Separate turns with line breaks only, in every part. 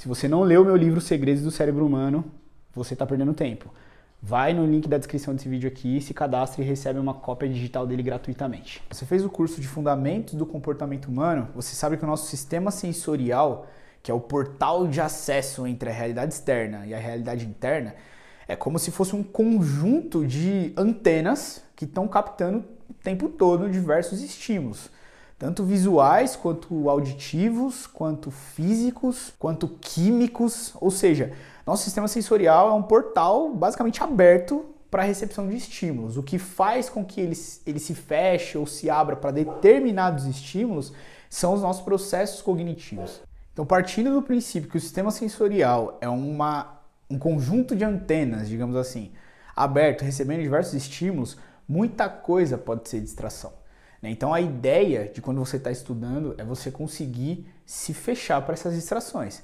Se você não leu meu livro Segredos do Cérebro Humano, você está perdendo tempo. Vai no link da descrição desse vídeo aqui, se cadastre e recebe uma cópia digital dele gratuitamente. Você fez o curso de Fundamentos do Comportamento Humano, você sabe que o nosso sistema sensorial, que é o portal de acesso entre a realidade externa e a realidade interna, é como se fosse um conjunto de antenas que estão captando o tempo todo diversos estímulos tanto visuais quanto auditivos, quanto físicos, quanto químicos, ou seja, nosso sistema sensorial é um portal basicamente aberto para a recepção de estímulos. O que faz com que ele, ele se feche ou se abra para determinados estímulos são os nossos processos cognitivos. Então, partindo do princípio que o sistema sensorial é uma, um conjunto de antenas, digamos assim, aberto, recebendo diversos estímulos, muita coisa pode ser distração. Né? Então a ideia de quando você está estudando é você conseguir se fechar para essas distrações.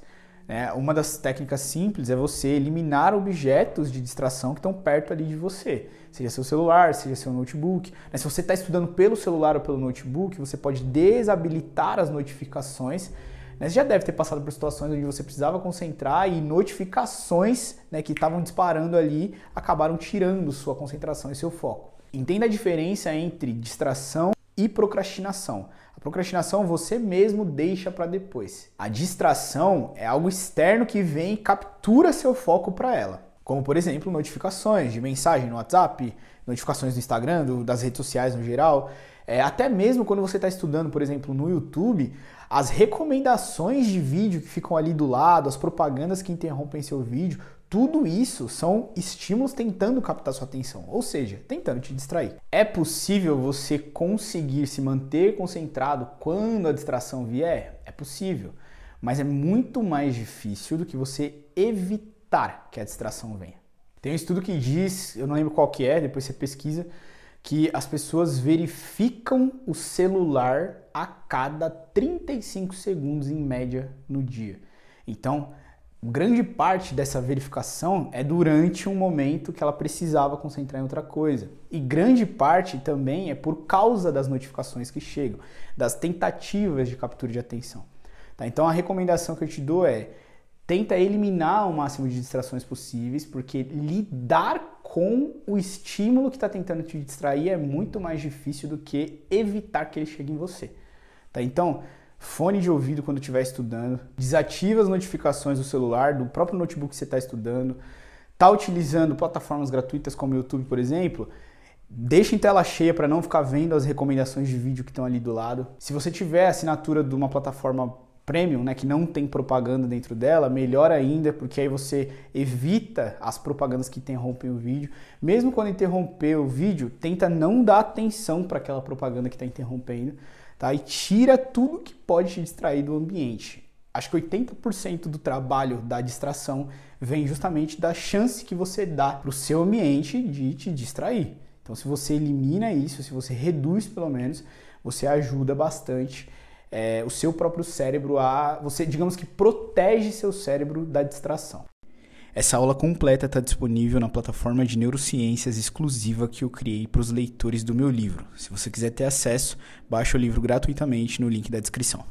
Né? Uma das técnicas simples é você eliminar objetos de distração que estão perto ali de você, seja seu celular, seja seu notebook. Né? Se você está estudando pelo celular ou pelo notebook, você pode desabilitar as notificações. Né? Você já deve ter passado por situações onde você precisava concentrar e notificações né, que estavam disparando ali acabaram tirando sua concentração e seu foco. Entenda a diferença entre distração e procrastinação. A procrastinação você mesmo deixa para depois. A distração é algo externo que vem e captura seu foco para ela. Como, por exemplo, notificações de mensagem no WhatsApp, notificações do Instagram, do, das redes sociais no geral. É, até mesmo quando você está estudando, por exemplo, no YouTube, as recomendações de vídeo que ficam ali do lado, as propagandas que interrompem seu vídeo, tudo isso são estímulos tentando captar sua atenção, ou seja, tentando te distrair. É possível você conseguir se manter concentrado quando a distração vier? É possível, mas é muito mais difícil do que você evitar que a distração venha. Tem um estudo que diz, eu não lembro qual que é, depois você pesquisa, que as pessoas verificam o celular a cada 35 segundos em média no dia. Então, grande parte dessa verificação é durante um momento que ela precisava concentrar em outra coisa. E grande parte também é por causa das notificações que chegam, das tentativas de captura de atenção. Tá? Então a recomendação que eu te dou é tenta eliminar o máximo de distrações possíveis, porque lidar com o estímulo que está tentando te distrair é muito mais difícil do que evitar que ele chegue em você. Tá? Então, fone de ouvido quando estiver estudando, desativa as notificações do celular, do próprio notebook que você está estudando, está utilizando plataformas gratuitas como o YouTube, por exemplo, deixa em tela cheia para não ficar vendo as recomendações de vídeo que estão ali do lado. Se você tiver assinatura de uma plataforma premium, né, que não tem propaganda dentro dela, melhor ainda, porque aí você evita as propagandas que interrompem o vídeo. Mesmo quando interromper o vídeo, tenta não dar atenção para aquela propaganda que está interrompendo, tá? E tira tudo que pode te distrair do ambiente. Acho que 80% do trabalho da distração vem justamente da chance que você dá para o seu ambiente de te distrair. Então, se você elimina isso, se você reduz pelo menos, você ajuda bastante é, o seu próprio cérebro a. Você, digamos que, protege seu cérebro da distração. Essa aula completa está disponível na plataforma de neurociências exclusiva que eu criei para os leitores do meu livro. Se você quiser ter acesso, baixe o livro gratuitamente no link da descrição.